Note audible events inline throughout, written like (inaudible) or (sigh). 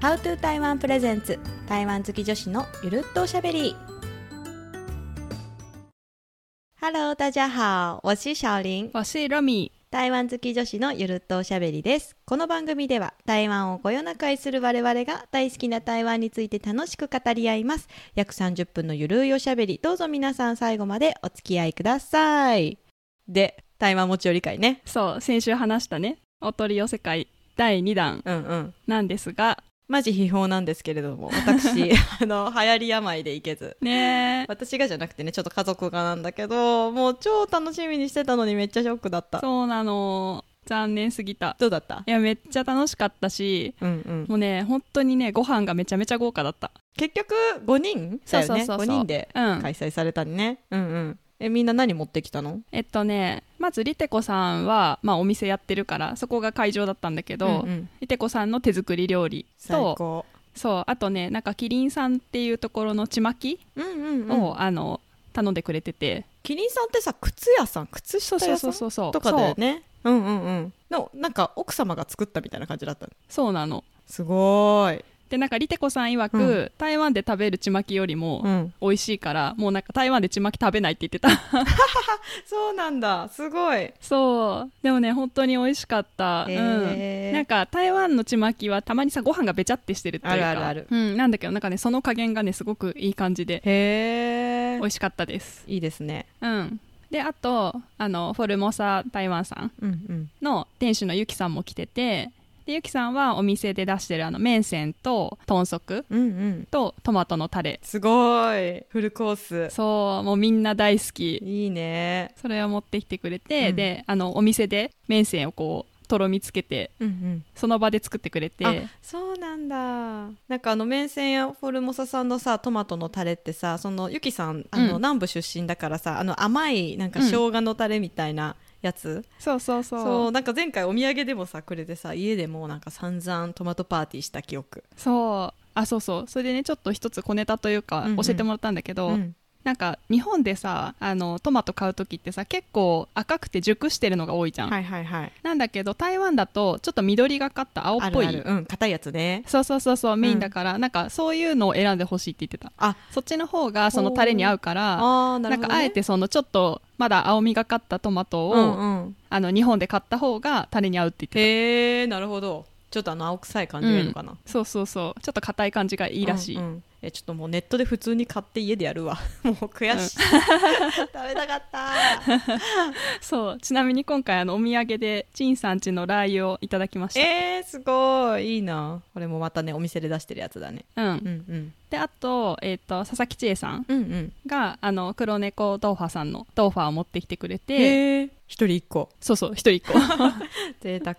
How to 台湾プレゼンツ台湾好き女子のゆるっとおしゃべり。Hello 大家好。我是小林。我是 Romy 台湾好き女子のゆるっとおしゃべりです。この番組では台湾をこよなく愛する我々が大好きな台湾について楽しく語り合います。約30分のゆるいおしゃべり。どうぞ皆さん最後までお付き合いください。で台湾持ち寄り会ね。そう。先週話したね。お取り寄せ会第2弾うんうん。なんですがマジ秘宝なんですけれども私 (laughs) あの流行り病でいけず。ねえ。私がじゃなくてねちょっと家族がなんだけどもう超楽しみにしてたのにめっちゃショックだった。そうなの。残念すぎた。どうだった？いやめっちゃ楽しかったしうんうん。もうね本当にねご飯がめちゃめちゃ豪華だった。結局5人？だよね。そうそうそうそう。5人でうん。開催されたね。うんうん。えみんな何持ってきたの？えっとねまずリテコさんは、まあ、お店やってるからそこが会場だったんだけど、うんうん。リテコさんの手作り料理とそうあとねなんかキリンさんっていうところのちまきうんうんうん。を、あの頼んでくれてて。キリンさんってさ靴屋さん？靴そう下屋さそうそうんそうそう。とかだよね。うんうんうん。のなんか奥様が作ったみたいな感じだったの？そうなの。すごーいでなんかリテコさん曰く、う台湾で食べるちまきよりもうん。美味しいから、もうなんか台湾でちまき食べないって言ってた。そうなんだ。すごい。そう。でもね本当に美味しかった、へうん。ー。なんか台湾のちまきはたまにさご飯がべちゃってしてるっていうか。あるあるある。うん、なんだけどなんかねその加減がねすごくいい感じでへえ美味しかったです。いいですね。うん。であとあのフォルモサ台湾さんうんうん。の店主のゆきさんも来ててでゆきさんはお店で出してるあの麺線と豚足うんうん。とトマトのタレ。すごい。フルコース。そうもうみんな大好き。いいね。それを持ってきてくれて、うん。であのお店で麺線をこうとろみつけてうんうん。その場で作ってくれて。あそうなんだ。なんかあの麺線やフォルモサさんのさトマトのタレってさそのゆきさんあの、うん。南部出身だからさあの甘いなんかうん生姜のタレみたいなやつ、そうそうそう。そうなんか前回お土産でもさくれてさ家でもなんか散々トマトパーティーした記憶。そう。あそうそう。それでねちょっと一つ小ネタというかうんうん。教えてもらったんだけど、うんなんか日本でさあのトマト買う時ってさ結構赤くて熟してるのが多いじゃん、はいはいはい。なんだけど台湾だとちょっと緑がかった青っぽい。あるある。うん硬いやつね。そうそうそうそうメインだから、なんかそういうのを選んでほしいって言ってた。あ。そっちの方がそのタレに合うからあーなるほど、ね、なんかあえてそのちょっとまだ青みがかったトマトを、うんうん。あの日本で買った方がタレに合うって言ってた。へえなるほど。ちょっとあの青臭い感じがいいのかな、そうそうそう。ちょっと硬い感じがいいらしい、うんうんえちょっともうネットで普通に買って家でやるわ。(laughs) もう悔しい、(laughs) 食べたかった。(laughs) そうちなみに今回あのお土産で陳さんちのラー油をいただきました、えー、すごい。いいな。これもまたねお店で出してるやつだね。うん。うんうん。であと,、えー、と佐々木千恵さんうんうん。があの黒猫ドーファーさんのドーファーを持ってきてくれて、一人一個。そうそう一人一個。贅沢。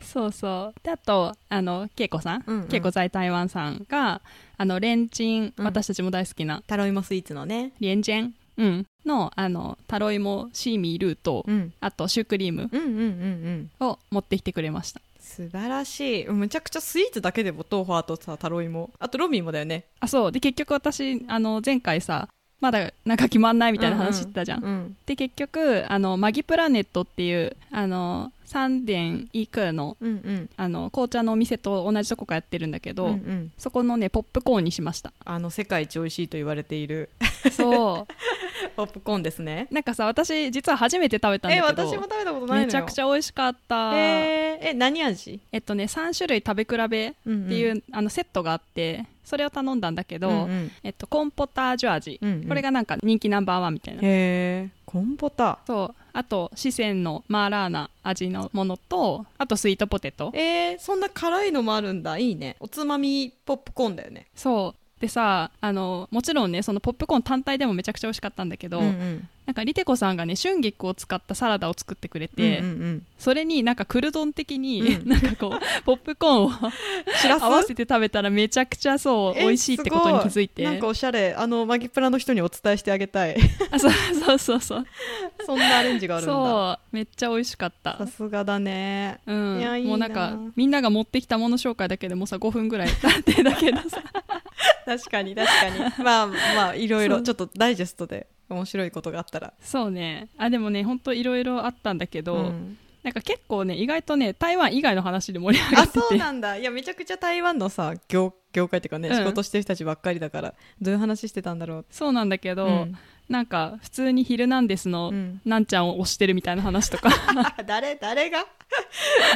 そうそう。であとあの恵子さん。うんうん。恵子在台湾さんがあのレンチン、うん。私たちも大好きな。タロイモスイーツのね。レンジェン、うん、のあのタロイモシーミールーと、うん。あとシュークリーム。うんうんうんうん。を持ってきてくれました。素晴らしい。むちゃくちゃスイーツだけでも豆腐あとさタロイモ。あとロミーもだよね。あそう。で結局私あの前回さまだなんか決まんないみたいな話してたじゃん、うん。で結局あのマギプラネットっていうあの三点イクのうんうん。あの紅茶のお店と同じとこがやってるんだけど、うんうん。そこのねポップコーンにしました。あの世界一美味しいと言われている。そ (laughs) ポップコーンですね。うなんかさ私実は初めて食べたんだえけど私も食べたことないのよ。めちゃくちゃ美味しかった。えー、え何味？えっとね3種類食べ比べっていう、あのセットがあってそれを頼んだんだけど、うんうん。えっと、コーンポタージュ味、うんうん。これがなんか人気ナンバーワンみたいな。へえコンポタそうあと四川のマーラーナ味のものとあとスイートポテト。えー、そんな辛いのもあるんだ。いいね。おつまみポップコーンだよね。そうでさあのもちろんねそのポップコーン単体でもめちゃくちゃ美味しかったんだけど、うんうん。なんかリテコさんがね春菊を使ったサラダを作ってくれて、うんうんそれになんかクルドン的に、うん。なんかこう (laughs) ポップコーンを合わせて食べたらめちゃくちゃそうえ美味しいってことに気づいて。なんかおしゃれ。あのマギプラの人にお伝えしてあげたい。あそうそうそうそう。そんなアレンジがあるんだ。そうめっちゃ美味しかった。さすがだね。うん、もうなんかみんなが持ってきたもの紹介だけでもうさ5分ぐらい経ってだけどさ (laughs) 確かに確かに。まあまあいろいろちょっとダイジェストで面白いことがあったら。そうね。あでもねほんといろいろあったんだけど、うん。なんか結構ね意外とね台湾以外の話で盛り上があってて。そうなんだ。いやめちゃくちゃ台湾のさ業業界っていうかね、うん。仕事してる人たちばっかりだからどういう話してたんだろう。そうなんだけど、うんなんか普通に「ヒルナンデス」のうん。なんちゃんを推してるみたいな話とか。(laughs) 誰誰が？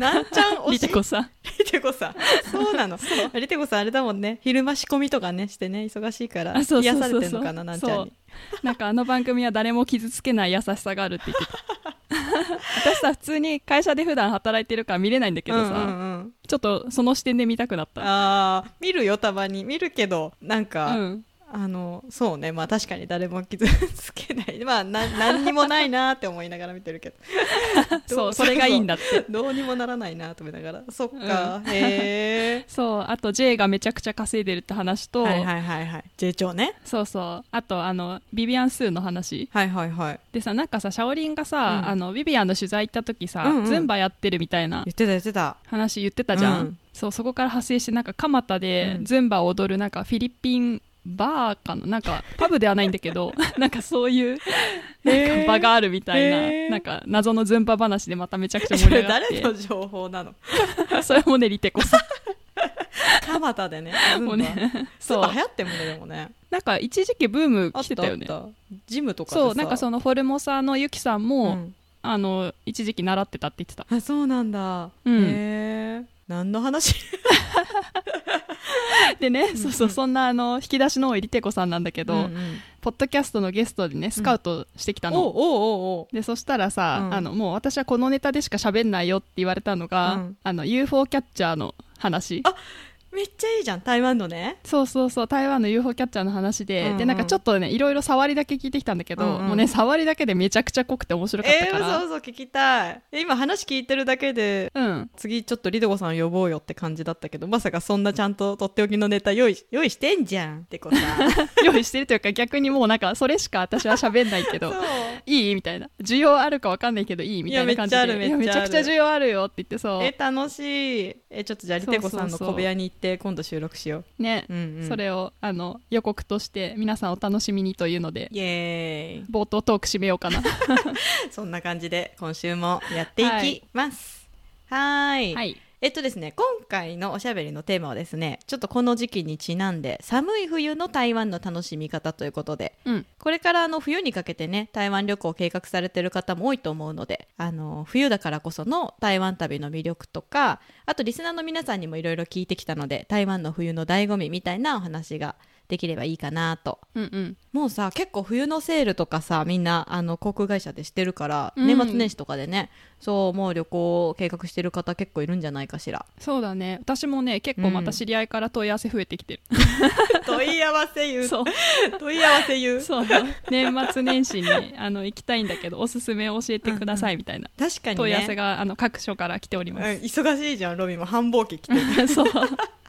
なんちゃん推し？リテコさん。リテコさん。そうなの。リテコさんあれだもんね。昼間仕込みとかねしてね。忙しいから癒そうそうされてんのかななんちゃんに。なんかあの番組は誰も傷つけない優しさがあるって言ってた。(laughs) 私さ普通に会社で普段働いてるから見れないんだけどさ、うんうんうん。ちょっとその視点で見たくなった。あー見るよたまに。見るけどなんうか、んあのそうね。まあ確かに誰も傷つけない。まあな何にもないなって思いながら見てるけど。(laughs) そうそれがいいんだって。どうにもならないなと思いながら。そっか、へえ (laughs) そうあと J がめちゃくちゃ稼いでるって話と、はいはいはいはい。J 長ね。そうそう。あとあのビビアン・スーの話。はいはいはい。でさなんかさシャオリンがさ、うん。あのビビアンの取材行った時さ、うんうん。ズンバやってるみたいな言ってた言ってた。話言ってたじゃん、うん。そうそこから派生してなんか蒲田でうん。ズンバを踊るなんかフィリピンバーかな？なんかパブではないんだけど (laughs) なんかそういうなんか場があるみたいな、へー。なんか謎のズンバ話でまためちゃくちゃ盛り上がっ誰の情報なの？て (laughs) それもねリテコさん。(laughs) 蒲田でねもうねそそう。う流行ってんもんねでもね。なんか一時期ブーム来てたよね。ジムとかそうなんかそのフォルモサのユキさんも、うん。あの一時期習ってたって言ってた。あそうなんだ、うん。へえ何の話？(laughs) でね、そうそうそんなあの引き出しの多いリテコさんなんだけど、うんうん。ポッドキャストのゲストでねスカウトしてきたの、おうおうおう。おうでそしたらさ、うん。あのもう私はこのネタでしか喋んないよって言われたのが、うん。あの UFO キャッチャーの話。あめっちゃいいじゃん台湾のね。そうそうそう台湾の UFO キャッチャーの話で、うんうん。でなんかちょっとねいろいろ触りだけ聞いてきたんだけど、うんうん。もうね触りだけでめちゃくちゃ濃くて面白かったえー、から、そうそう聞きたい。え今話聞いてるだけでうん。次ちょっとリドコさん呼ぼうよって感じだったけどまさかそんなちゃんととっておきのネタ用意用意してんじゃんってこと。(laughs) 用意してるというか逆にもうなんかそれしか私は喋んないけど (laughs) いいみたいな。需要あるかわかんないけどいいみたいな感じで。いやめっちゃあるめっちゃある。いやめちゃくちゃ需要あるよって言ってそう。え楽しい。えちょっとじゃあリテコさんの小部屋に行って今度収録しよね、う、うんうん、それをあの予告として皆さんお楽しみにというのでイエーイ。冒頭トーク締めようかな。(laughs) そんな感じで今週もやっていきます。はーい。はいえっとですね今回のおしゃべりのテーマはですねちょっとこの時期にちなんで寒い冬の台湾の楽しみ方ということでうん。これからあの冬にかけてね台湾旅行を計画されてる方も多いと思うのであの冬だからこその台湾旅の魅力とかあとリスナーの皆さんにもいろいろ聞いてきたので台湾の冬の醍醐味みたいなお話ができればいいかなと。うんうん。もうさ結構冬のセールとかさみんなあの航空会社でしてるから、うん。年末年始とかでねそうもう旅行を計画してる方結構いるんじゃないかしら。そうだね。私もね結構また知り合いから問い合わせ増えてきてる、(laughs) 問い合わせ言う。そう。問い合わせ言う。そう年末年始にあの行きたいんだけどおすすめ教えてくださいみたいな。確かにね。問い合わせがあの各所から来ておりうんます、忙しいじゃんロビンも。繁忙期来てる。(laughs) そう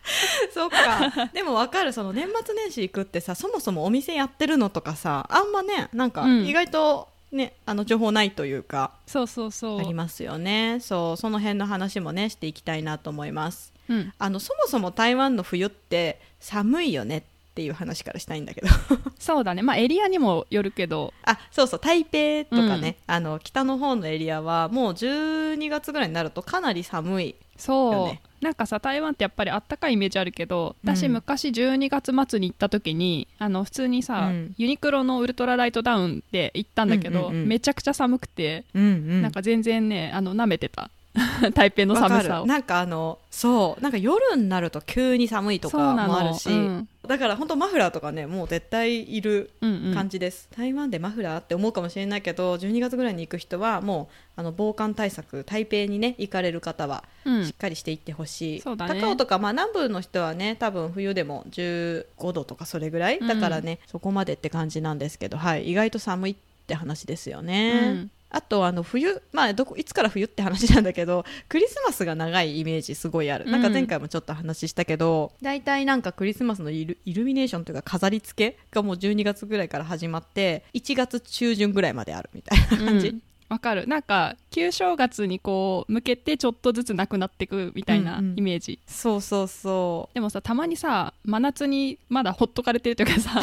(laughs) そっか。でも分かるその年末年始行くってさそもそもお店やってるのとかさあんまねなんかうん。意外とね、あの情報ないというかそうそうそう。ありますよね。そうその辺の話もねしていきたいなと思います。うん、あのそもそも台湾の冬って寒いよねっていう話からしたいんだけど。(laughs) そうだね。まあエリアにもよるけど。あそうそう台北とかね、あの北の方のエリアはもう12月ぐらいになるとかなり寒いそう、よねなんかさ台湾ってやっぱりあったかいイメージあるけどうん。私昔12月末に行った時にあの普通にさ、うん。ユニクロのウルトラライトダウンで行ったんだけど、うんうんうんめちゃくちゃ寒くて、うんうん。なんか全然ねあの舐めてた。(laughs) 台北の寒さを。る。なんかあのそう。なんか夜になると急に寒いとかもあるし、うんだから本当マフラーとかねもう絶対いるうんうん。感じです、台湾でマフラーって思うかもしれないけど12月ぐらいに行く人はもうあの防寒対策台北にね行かれる方はうん。しっかりしていってほしい、そうだね。高雄とか、まあ、南部の人はね多分冬でも15度とかそれぐらいだからね、そこまでって感じなんですけど、はい、意外と寒いって話ですよね。うんあとあの冬、まあ、どこいつから冬って話なんだけどクリスマスが長いイメージすごいある、うん。なんか前回もちょっと話したけど大体なんかクリスマスのイルイルミネーションというか飾り付けがもう12月ぐらいから始まって1月中旬ぐらいまであるみたいな感じ、うん。わかる。なんか旧正月にこう向けてちょっとずつなくなっていくみたいなうんうん。イメージ、そうそうそでもさたまにさ真夏にまだほっとかれてるというかさ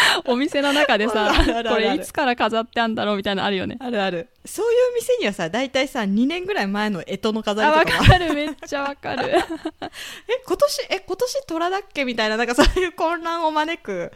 (laughs) お店の中でさこれいつから飾ってあんだろうみたいなのあるよね。あるある。そういう店にはさ大体さ2年ぐらい前の干支の飾りとかもかる。めっちゃわかる。(laughs) え今年え今年虎だっけみたいななんかそういう混乱を招く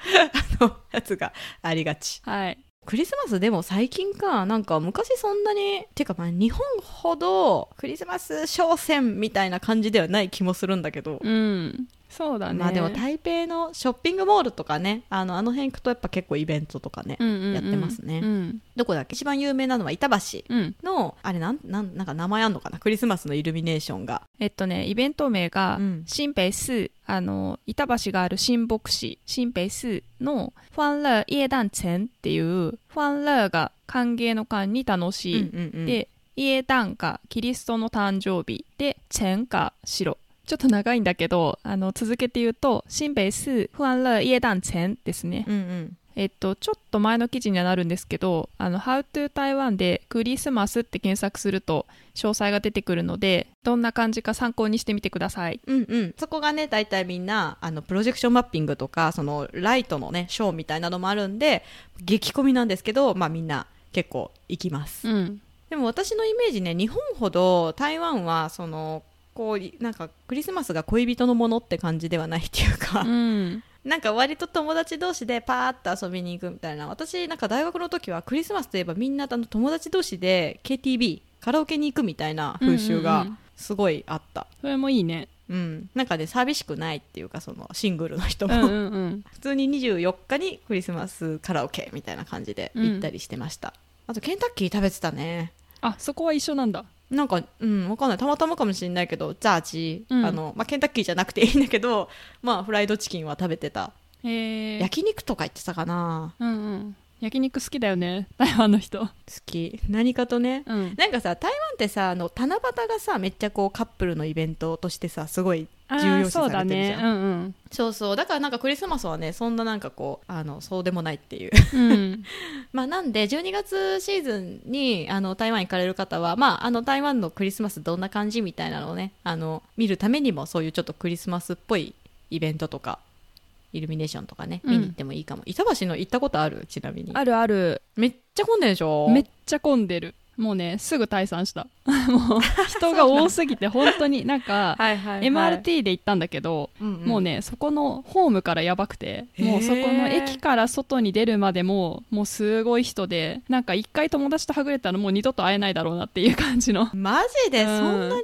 あのやつがありがち。はい。クリスマスでも最近かなんか昔そんなにてかまあ日本ほどクリスマス商戦みたいな感じではない気もするんだけど、うんそうだね。まあでも台北のショッピングモールとかねあのあの辺行くとやっぱ結構イベントとかね、うんうんうん。やってますね。うん。どこだっけ？一番有名なのは板橋うん。のあれなんなんなんか名前あんのかな？クリスマスのイルミネーションが。えっとねイベント名がうん。新北市あの板橋がある新北市。新北市のファンレーイダンチェンっていうファンレーが歓迎の間に楽しい、うんうんうん。でイエダンがキリストの誕生日。でチェンが白ちょっと長いんだけどあの続けて言うと新北市ファンレーイエダンチェンですねうんうんえっと、ちょっと前の記事にはなるんですけど、あの、How to Taiwan でクリスマスって検索すると詳細が出てくるので、どんな感じか参考にしてみてください。うんうん、そこがね大体みんなあのプロジェクションマッピングとかそのライトのねショーみたいなのもあるんで激混みなんですけど、まあ、みんな結構行きます、うん。でも私のイメージね日本ほど台湾はそのこうなんかクリスマスが恋人のものって感じではないっていうか、うん。なんか割と友達同士でパーッと遊びに行くみたいな私なんか大学の時はクリスマスといえばみんなあの友達同士で KTV カラオケに行くみたいな風習がうんうんうんすごいあった、それもいいね。うん、なんかね寂しくないっていうかそのシングルの人も、うんうんうん。普通に24日にクリスマスカラオケみたいな感じで行ったりしてました、あとケンタッキー食べてたねあ、そこは一緒なんだ。なんかうんわかんない。たまたまかもしれないけどザーチ、うん。あのまあ、ケンタッキーじゃなくていいんだけど (laughs) まあフライドチキンは食べてた、へえ。焼肉とか言ってたかな。うんうん。焼肉好きだよね。(laughs) 台湾の人。好き何かとねうん。なんかさ台湾ってさあの七夕がさめっちゃこうカップルのイベントとしてさすごいあ重要視そうだされてるじゃんね。うんうん。そうそうだからなんかクリスマスはねそんななんかこうあのそうでもないっていううん。(laughs) まあなんで12月シーズンにあの台湾行かれる方は、まあ、あの台湾のクリスマスどんな感じみたいなのをねあの見るためにもそういうちょっとクリスマスっぽいイベントとかイルミネーションとかねうん。見に行ってもいいかも、板橋の行ったことある？ちなみに。あるある。めっちゃ混んでるでしょ？めっちゃ混んでる。もうね、すぐ退散した。(laughs) もう、人が多すぎて、本当に。なんか、はいはい、はい、MRT で行ったんだけど、もうね、そこのホームからやばくて、もうそこの駅から外に出るまでも、もうすごい人で、なんか一回友達とはぐれたらもう二度と会えないだろうなっていう感じの。マジで？うん。そんなに、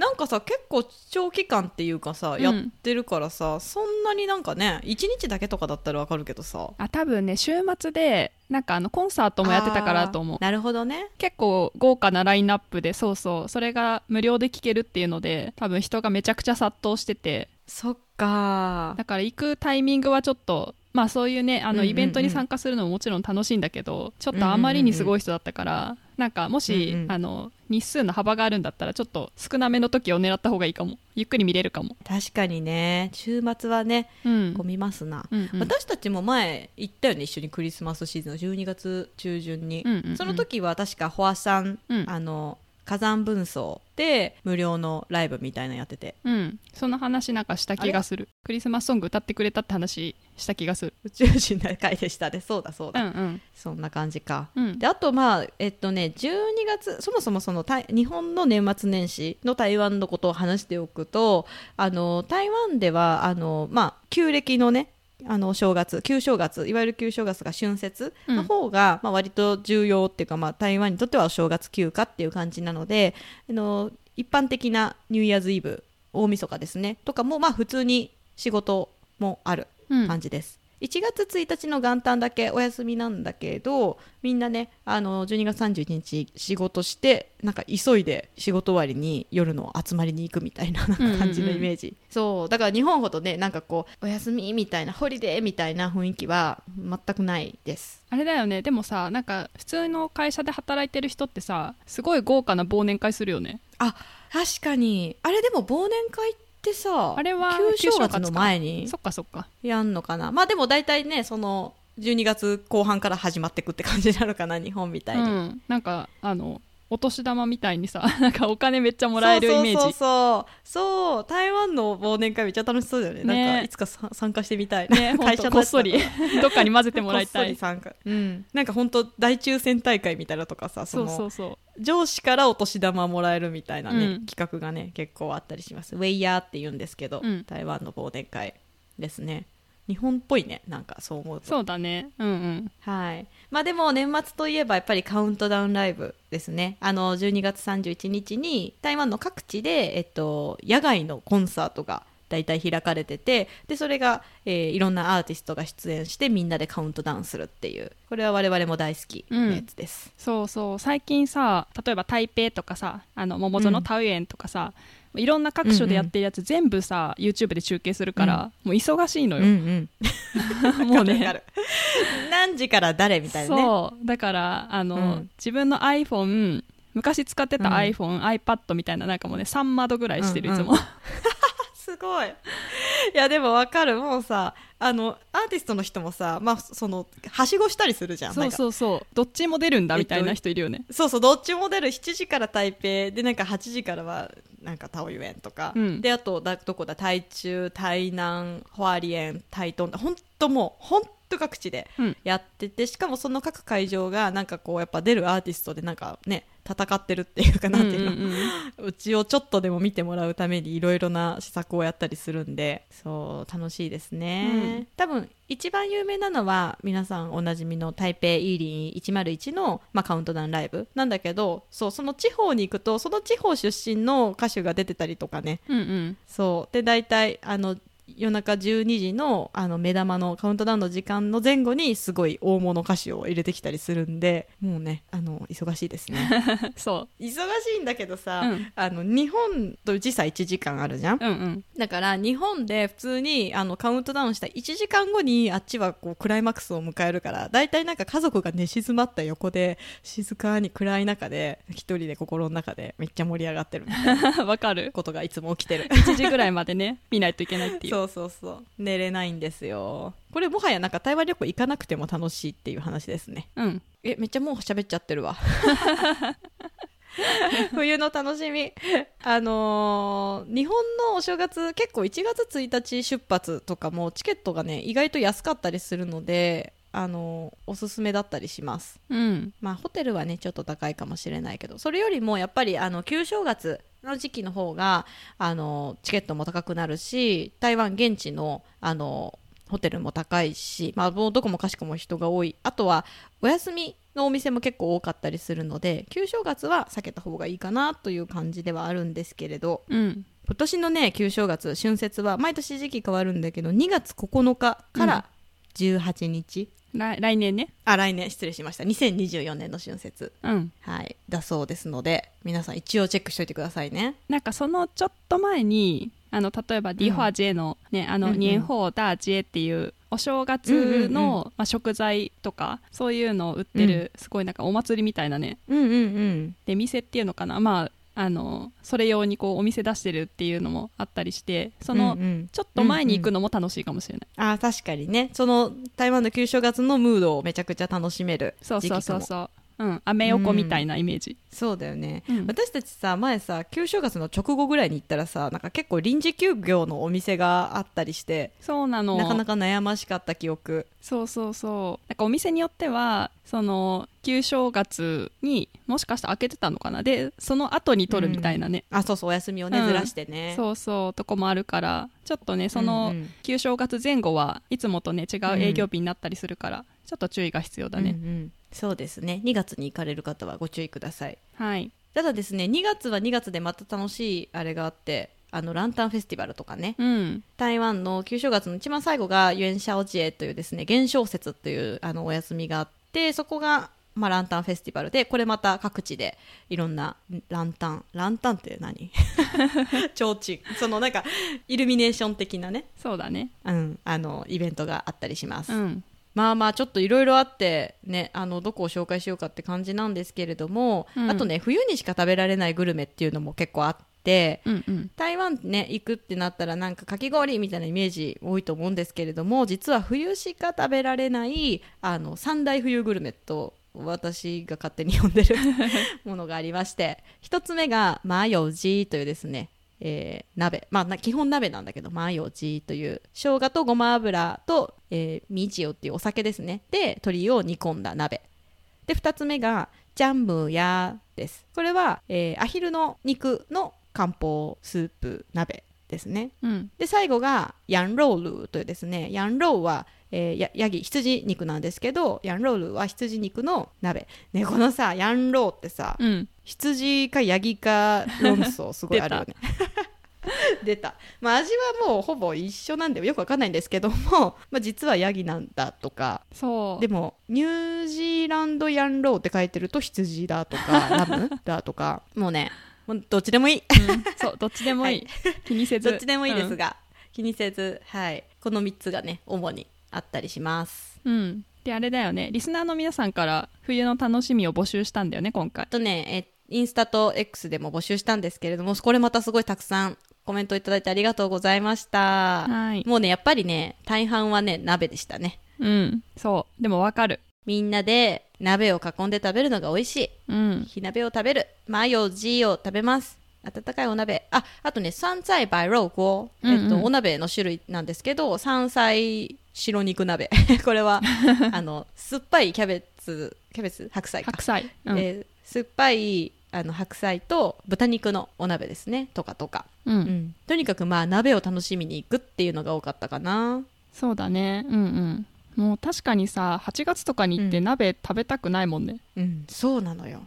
なんかさ結構長期間っていうかさ、うん。やってるからさそんなになんかね1日だけとかだったらわかるけどさ。あ、多分ね、週末で、なんかあの、コンサートもやってたからと思う。あー。なるほどね。結構豪華なラインナップで、そうそう、それが無料で聴けるっていうので、多分人がめちゃくちゃ殺到してて、そっか。だから行くタイミングはちょっと、まあそういうね、あうんうんうん。のイベントに参加するのももちろん楽しいんだけど、ちょっとあまりにすごい人だったから、なんかもし、うんうん。あの、日数の幅があるんだったら、ちょっと少なめの時を狙った方がいいかも。ゆっくり見れるかも。確かにね。週末はねうん。混みますな、うんうん。私たちも前行ったよね一緒にクリスマスシーズンの12月中旬に、うんうんうん。その時は確かホアさん、うん。あの火山分層で無料のライブみたいなのやっててうん。その話なんかした気がする。クリスマスソング歌ってくれたって話した気がする。宇宙人な回でしたねそうだそううだ、んうん。そんな感じかうん。であとまあえっとね12月そもそもその台日本の年末年始の台湾のことを話しておくとあの台湾ではあのまあ旧暦のねあの正月旧正月いわゆる旧正月が春節の方が、まあ、割と重要っていうか、まあ、台湾にとってはお正月休暇っていう感じなのであの一般的なニューイヤーズイブ大晦日ですね。とかもまあ普通に仕事もあるうん。感じです、1月1日の元旦だけお休みなんだけどみんなねあの12月31日仕事してなんか急いで仕事終わりに夜の集まりに行くみたいななんか感じのイメージ、そうだから日本ほどねなんかこうお休みみたいなホリデーみたいな雰囲気は全くないですあれだよね。でもさ、なんか普通の会社で働いてる人ってさ、すごい豪華な忘年会するよね。あ確かにあれでも忘年会ってさあれは旧正月の前にそっかそっか。やんのかな？まあでも大体ねその12月後半から始まってくって感じなのかな？日本みたいに、うん、なんかあのお年玉みたいにさ (laughs) なんかお金めっちゃもらえるイメージそうそう。そうそう。台湾の忘年会めっちゃ楽しそうだよね。ね。なんかいつかさ参加してみたい、ねほんとこっそり。(laughs) どっかに混ぜてもらいたい。参加。うん。なんか本当大抽選大会みたいなのとかさそそうのそうそう。上司からお年玉もらえるみたいなね、うん。企画がね結構あったりします。ウェイヤーって言うんですけど、うん。台湾の忘年会ですね日本っぽいねなんかそう思うと。そうだね。うんうん。はい。まあでも年末といえばやっぱりカウントダウンライブですね。あの12月31日に台湾の各地で、えっと、野外のコンサートが大体開かれててでそれが、えーいろんなアーティストが出演してみんなでカウントダウンするっていう。これは我々も大好きなやつです、そうそう。最近さ例えば台北とかさあの桃園のタウエンとかさ、いろんな各所でやってるやつ、全部さ YouTube で中継するから、もう忙しいのうんよ、うん。(laughs) もうね。何時から誰みたいなね。そう。だからあの、うん。自分の iPhone 昔使ってたうん。iPhone、iPad みたいななんかもうね3窓ぐらいしてる、うんうん。いつもすごい。いやでもわかる。もうさあのアーティストの人もさまあそのはしごしたりするじゃん。そうんそうそう。どっちも出るんだみたいな人いるよね、そうそうどっちも出る。7時から台北でなんか8時からはなんかタオユエンとか、うん。であとだどこだ？台中台南ホアリエン台東。本当もう本当各地でうん。やっててしかもその各会場がなんかこうやっぱ出るアーティストでなんかね戦ってるっていうかなんていうの、うんうんうん。(laughs) うちをちょっとでも見てもらうためにいろいろな施策をやったりするんでそう楽しいですね、うん。多分一番有名なのは皆さんおなじみの台北イーリン101の、まあ、カウントダウンライブなんだけどそうその地方に行くとその地方出身の歌手が出てたりとかね。うんうん。そう。で大体あの夜中12時のあの目玉のカウントダウンの時間の前後にすごい大物歌手を入れてきたりするんでもうねあの忙しいですね。(laughs) そ忙しいんだけどさ、うん。あの日本と時差1時間あるじゃん？ううんうん。だから日本で普通にあのカウントダウンした1時間後にあっちはこうクライマックスを迎えるから大体なんか家族が寝静まった横で静かに暗い中で一人で心の中でめっちゃ盛り上がってる (laughs) わかる。ことがいつも起きてる。1時ぐらいまでね見ないといけないっていうそうそうそう。寝れないんですよ。これもはやなんか台湾旅行行かなくても楽しいっていう話ですね。うん。えめっちゃもう喋っちゃってるわ。(laughs) 冬の楽しみ。あのー日本のお正月結構1月1日出発とかもチケットがね意外と安かったりするのであのーおすすめだったりします。うん。まあホテルはねちょっと高いかもしれないけど。それよりもやっぱりあの旧正月の時期の方があのチケットも高くなるし台湾現地のあのホテルも高いし、まあ、どこもかしこも人が多い。あとはお休みのお店も結構多かったりするので旧正月は避けた方がいいかなという感じではあるんですけれどうん。今年のね旧正月春節は毎年時期変わるんだけど2月9日から18日、来来年ね。あ来年。失礼しました。2024年の春節。うん。はい、だそうですので皆さん一応チェックしておいてくださいね。なんかそのちょっと前にあの例えばディホアジェの,、ね、あのうんうん。ニエンホーダージェっていうお正月の、まあ、食材とかそういうのを売ってる、すごいなんかお祭りみたいなね。うんうんうん。で店っていうのかな。まああのそれ用にこうお店出してるっていうのもあったりしてその、うんうん。ちょっと前に行くのも楽しいかもしれない、あー確かにね。その台湾の旧正月のムードをめちゃくちゃ楽しめるそうそうそうそううんアメ横みたいなイメージ、そうだよね、うん。私たちさ前さ旧正月の直後ぐらいに行ったらさなんか結構臨時休業のお店があったりしてそうなの。なかなか悩ましかった記憶。そうそうそう。なんかお店によってはその旧正月にもしかしたら開けてたのかな？でその後に取るみたいなね、あそうそうお休みをね、うん。ずらしてね。そうそうとこもあるからちょっとねそのうんうん。旧正月前後はいつもとね違う営業日になったりするから、ちょっと注意が必要だね、うんうん。そうですね。2月に行かれる方はご注意ください。はい。ただですね2月は2月でまた楽しいあれがあってあのランタンフェスティバルとかね。うん。台湾の旧正月の一番最後がユエンシャオジエというですね元宵節というあのお休みがあってそこが、まあ、ランタンフェスティバルでこれまた各地でいろんなランタンランタンって何？(laughs) 提灯。そのなんかイルミネーション的なね、そうだね。うん、あのイベントがあったりします、うんまあまあちょっといろいろあってねあのどこを紹介しようかって感じなんですけれども、うん。あとね冬にしか食べられないグルメっていうのも結構あってうんうん。台湾ね行くってなったらなんかかき氷みたいなイメージ多いと思うんですけれども実は冬しか食べられないあの三大冬グルメと私が勝手に呼んでる (laughs) ものがありまして一つ目がマヨジというですねえー鍋。まあな基本鍋なんだけどマヨジという生姜とごま油と、えーミジオっていうお酒ですね。で鶏を煮込んだ鍋。で2つ目がジャンムヤです。これは、えーアヒルの肉の漢方スープ鍋ですね。うん。で最後がヤンロールというですね。ヤンローは、えーやヤギ羊肉なんですけどヤンロールは羊肉の鍋。ねこのさヤンローってさ、うん。羊かヤギか論争すごいあるよね。出た。(laughs) まあ味はもうほぼ一緒なんでよくわかんないんですけども、(laughs) まあ、実はヤギなんだとかそう。でもニュージーランドヤンローって書いてると羊だとか (laughs) ラムだとかもうねもうどっちでもいい。うん。そうどっちでもいい、気にせず。どっちでもいいですがが、気にせず、はい、この3つがね主にあったりします。うん、うんであれだよね。リスナーの皆さんから冬の楽しみを募集したんだよね今回。あとねえインスタと X でも募集したんですけれどもこれまたすごいたくさんコメントいただいてありがとうございました。はい。もうねやっぱりね大半はね鍋でしたね。うん。そう。でもわかる。みんなで鍋を囲んで食べるのが美味しい。うん。火鍋を食べる。マヨジーを食べます。温かいお鍋。ああとね山菜白肉锅、うんうん。えっと、お鍋の種類なんですけど山菜白肉鍋。(laughs) これは (laughs) あの酸っぱいキャベツキャベツ？白菜か。白菜、うん。えー酸っぱいあの白菜と豚肉のお鍋ですね。とかとか、うん。うん。とにかくまあ鍋を楽しみに行くっていうのが多かったかな。そうだね。うんうん。もう確かにさ8月とかに行ってうん。鍋食べたくないもんね、うん。そうなのよ。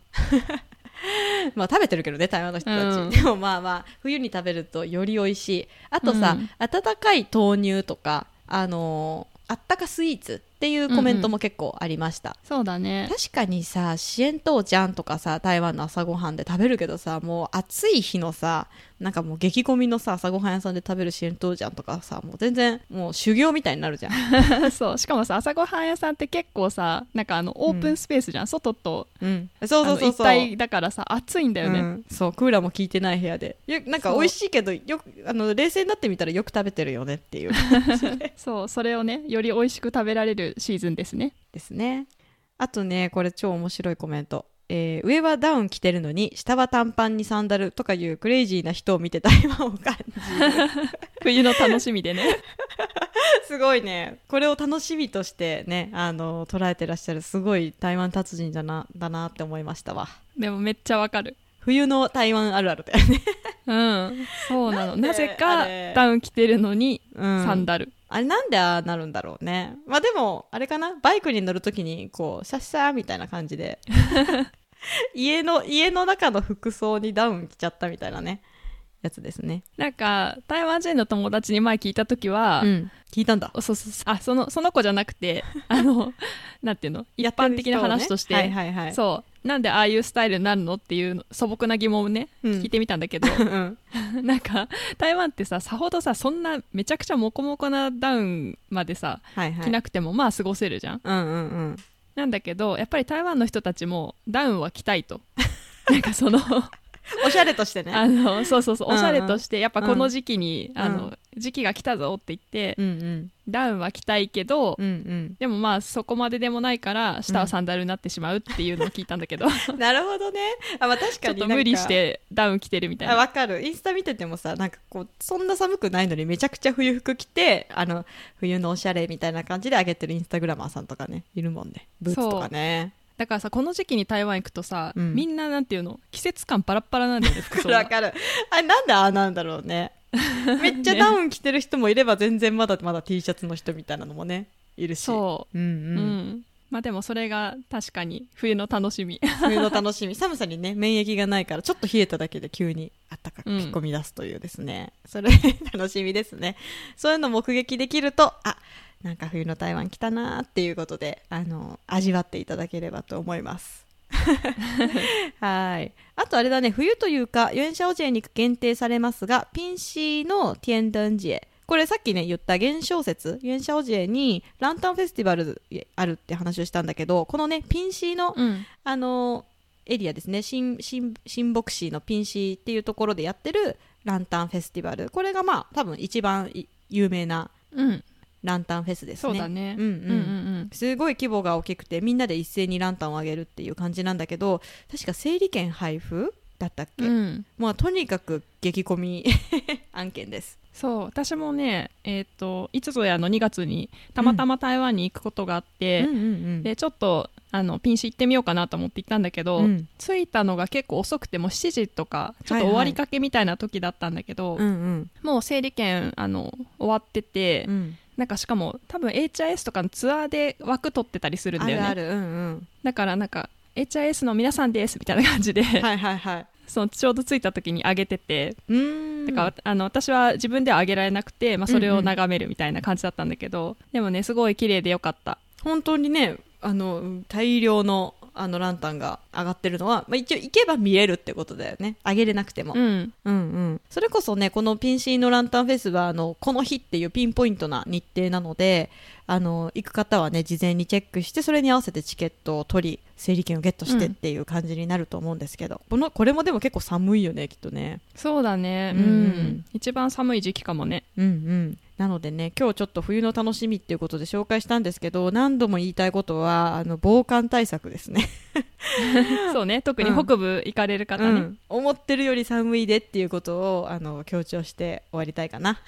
(laughs) まあ食べてるけどね台湾の人たち、うん。でもまあまあ冬に食べるとより美味しい。あとさ、うん。温かい豆乳とかあのあったかスイーツ。っていうコメントも結構ありました、そうだね。確かにさシエントージャンとかさ台湾の朝ごはんで食べるけどさもう暑い日のさなんかもう激混みのさ朝ごはん屋さんで食べるシエントージャンとかさもう全然もう修行みたいになるじゃん。(laughs) そうしかもさ朝ごはん屋さんって結構さなんかあのオープンスペースじゃん、外と。うん。そうそうそう一体だからさ暑いんだよね、うん、そうクーラーも効いてない部屋で。よなんか美味しいけどよくあの冷静になってみたらよく食べてるよねっていう。(laughs) そうそれをねより美味しく食べられるシーズンですね。ですね。あとねこれ超面白いコメント、えー上はダウン着てるのに下は短パンにサンダルとかいうクレイジーな人を見て台湾を感じる。(laughs) 冬の楽しみでね。(laughs) すごいね。これを楽しみとしてねあの捉えてらっしゃるすごい台湾達人だなだなって思いましたわ。でもめっちゃわかる。冬の台湾あるあるだよね、うん。そうなの。なぜかダウン着てるのにうん、サンダル、あれなんでああなるんだろうね。まあでも、あれかな？バイクに乗るときに、こう、シャッシャーみたいな感じで、(laughs) 家の、家の中の服装にダウン着ちゃったみたいなね、やつですね。なんか台湾人の友達に前聞いた時は、うん。聞いたんだ。そうそあそのその子じゃなくて (laughs) あのなんていうの？一般的な話として、はいはいはい。そうなんでああいうスタイルになるのっていう素朴な疑問をね、うん聞いてみたんだけど (laughs) うん。(laughs) なんか台湾ってささほどさそんなめちゃくちゃモコモコなダウンまでさはいはい。着なくてもまあ過ごせるじゃん、うんうんうん。なんだけどやっぱり台湾の人たちもダウンは着たいとなんかその (laughs) おしゃれとしてね。あのそうそうそう。うんうん。おしゃれとしてやっぱこの時期に、うんあの時期が来たぞって言って、うんうん。ダウンは着たいけど、うんでもまあそこまででもないから下はサンダルになってしまうっていうのを聞いたんだけど、うん。(laughs) なるほどね。あ、まあ確ちかに無理してダウン着てるみたいあなわかる。インスタ見ててもさなんかこうそんな寒くないのにめちゃくちゃ冬服着てあの冬のおしゃれみたいな感じで上げてるインスタグラマーさんとかねいるもんね。ブーツとかねだからさこの時期に台湾行くとさ、うん。みんななんていうの？季節感パラッパラなんだよね服装が。わかる。あれなんでああなんだろうね。(laughs) めっちゃダウン着てる人もいれば全然まだまだ T シャツの人みたいなのもねいるし。そう。う、んううん。んまあでもそれが確かに冬の楽しみ。冬の楽しみ。(laughs) 寒さにね免疫がないからちょっと冷えただけで急にあったかくうん着込み出すというですね、それ楽しみですね。そういうの目撃できるとあなんか冬の台湾来たなーっていうことであの味わっていただければと思います。(laughs) はい。あとあれだね冬というかユンシャオジェに限定されますがピンシーのティエンダンジエこれさっきね言った現象説ユンシャオジェにランタンフェスティバルあるって話をしたんだけどこのねピンシーのうん。あのエリアですね。新新新牧師のピンシーっていうところでやってるランタンフェスティバルこれがまあ多分一番い有名なうんランタンフェスですね。そうだね。うんうん。うんうんうん。すごい規模が大きくてみんなで一斉にランタンをあげるっていう感じなんだけど確か整理券配布だったっけ、うん。まあとにかく激込み (laughs) 案件ですそう私もねえっ、といつぞやの2月にたまたま台湾に行くことがあって、うんうんうん。でちょっとあのピンシ行ってみようかなと思って行ったんだけど、うん。着いたのが結構遅くてもう7時とかちょっと終わりかけみたいな時だったんだけど、うんうん。もう整理券あの終わってて、うん。なんかしかも多分 HIS とかのツアーで枠取ってたりするんだよね。あるあるうんうん。だからなんか HIS の皆さんですみたいな感じで、はいはいはいそのちょうど着いた時に上げてて、だからあの私は自分では上げられなくて、まあ、それを眺めるみたいな感じだったんだけど、でもねすごい綺麗でよかった。本当にねあの大量のあのランタンが上がってるのは、まあ、一応行けば見えるってことだよね。上げれなくても、うん。うんうん、それこそねこのピンシーのランタンフェスはあのこの日っていうピンポイントな日程なのであの行く方はね事前にチェックしてそれに合わせてチケットを取り整理券をゲットしてっていう感じになると思うんですけど、このこれもでも結構寒いよねきっとね。そうだね。ううん。ん、一番寒い時期かもね。うんうんなのでね今日ちょっと冬の楽しみっていうことで紹介したんですけど何度も言いたいことはあの防寒対策ですね。(laughs) そうね。特に北部行かれる方ね、うん。思ってるより寒いでっていうことをあの強調して終わりたいかな。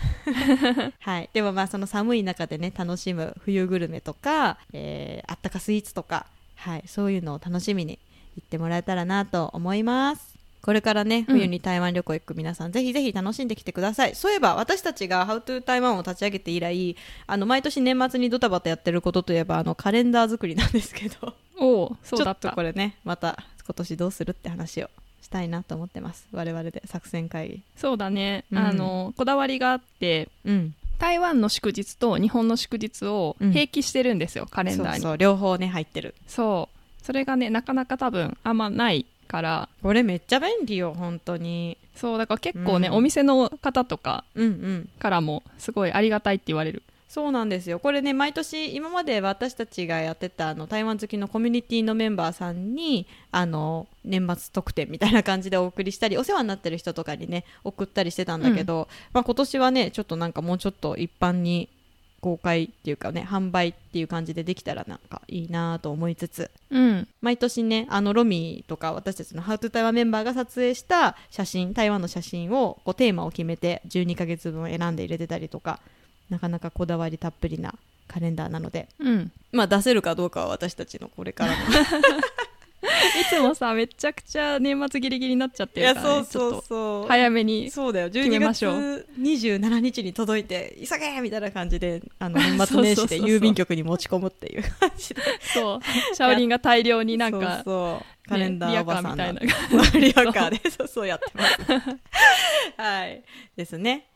(laughs) はい。でもまあその寒い中でね楽しむ冬グルメとか、えーあったかスイーツとか、はい、そういうのを楽しみに行ってもらえたらなと思いますこれからねうん。冬に台湾旅行行く皆さん、ぜひぜひ楽しんできてください。そういえば私たちが How to 台湾を立ち上げて以来あの毎年年末にドタバタやってることといえばあのカレンダー作りなんですけど。おおそうだっちょった。とこれねまた今年どうするって話をしたいなと思ってます。我々で作戦会議。そうだね、うん。あのこだわりがあってうん。台湾の祝日と日本の祝日をうん。併記してるんですよ、カレンダーに。そうそう両方ね入ってる。そう。それがねなかなか多分あんまないから。これめっちゃ便利よ本当に。そうだから結構ね、うん。お店の方とかうんうん。からもすごいありがたいって言われる。そうなんですよ。これね毎年今まで私たちがやってたあの台湾好きのコミュニティのメンバーさんにあの年末特典みたいな感じでお送りしたりお世話になってる人とかにね送ったりしてたんだけど、まあ、今年はねちょっとなんかもうちょっと一般に公開っていうかね販売っていう感じでできたらなんかいいなと思いつつ。うん。毎年ねあのロミーとか私たちの「ハウトゥ台湾メンバーが撮影した写真台湾の写真をこうテーマを決めて12ヶ月分選んで入れてたりとかなかなかこだわりたっぷりなカレンダーなので。うん。まあ出せるかどうかは私たちのこれからの。い (laughs) (laughs) つもさめちゃくちゃ年末ギリギリになっちゃってるから、ね、ちょっと。そう早めにそうだよ。決め12ましょ月27日に届いて急げみたいな感じであの (laughs) 年末年始でそうそうそうそう。郵便局に持ち込むっていう感じで。そう。シャオリンが大量になんかそうそうカレンダーおばさんねリアカーみの (laughs) リアカーでそうそうやってます。はい。ですね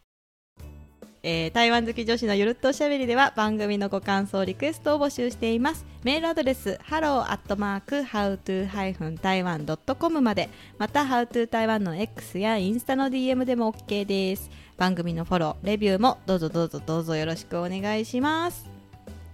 えー台湾好き女子のゆるっとおしゃべりでは番組のご感想リクエストを募集しています。メールアドレス hello.how to-taiwan.com まで。また How to 台湾の X やインスタの DM でも OK です。番組のフォローレビューもどうぞどうぞどうぞよろしくお願いします。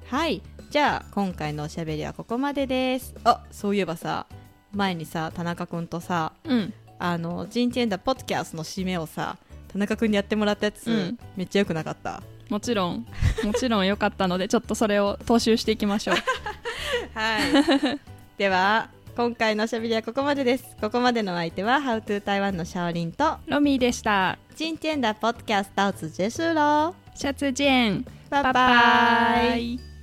はい。じゃあ今回のおしゃべりはここまでです。あそういえばさ前にさ田中君とさうん。あのジンチェンダポッドキャストの締めをさ田中君にやってもらったやつ、うん。めっちゃよくなかった。もちろん。もちろん良かったのでちょっとそれを踏襲していきましょう。(laughs) はい。では今回のおしゃべりはここまでです。ここまでのお相手は How to 台湾のシャオリンとロミーでした。ジンチェンダポッドキャストを続结束喽シャツジェン。拜拜拜拜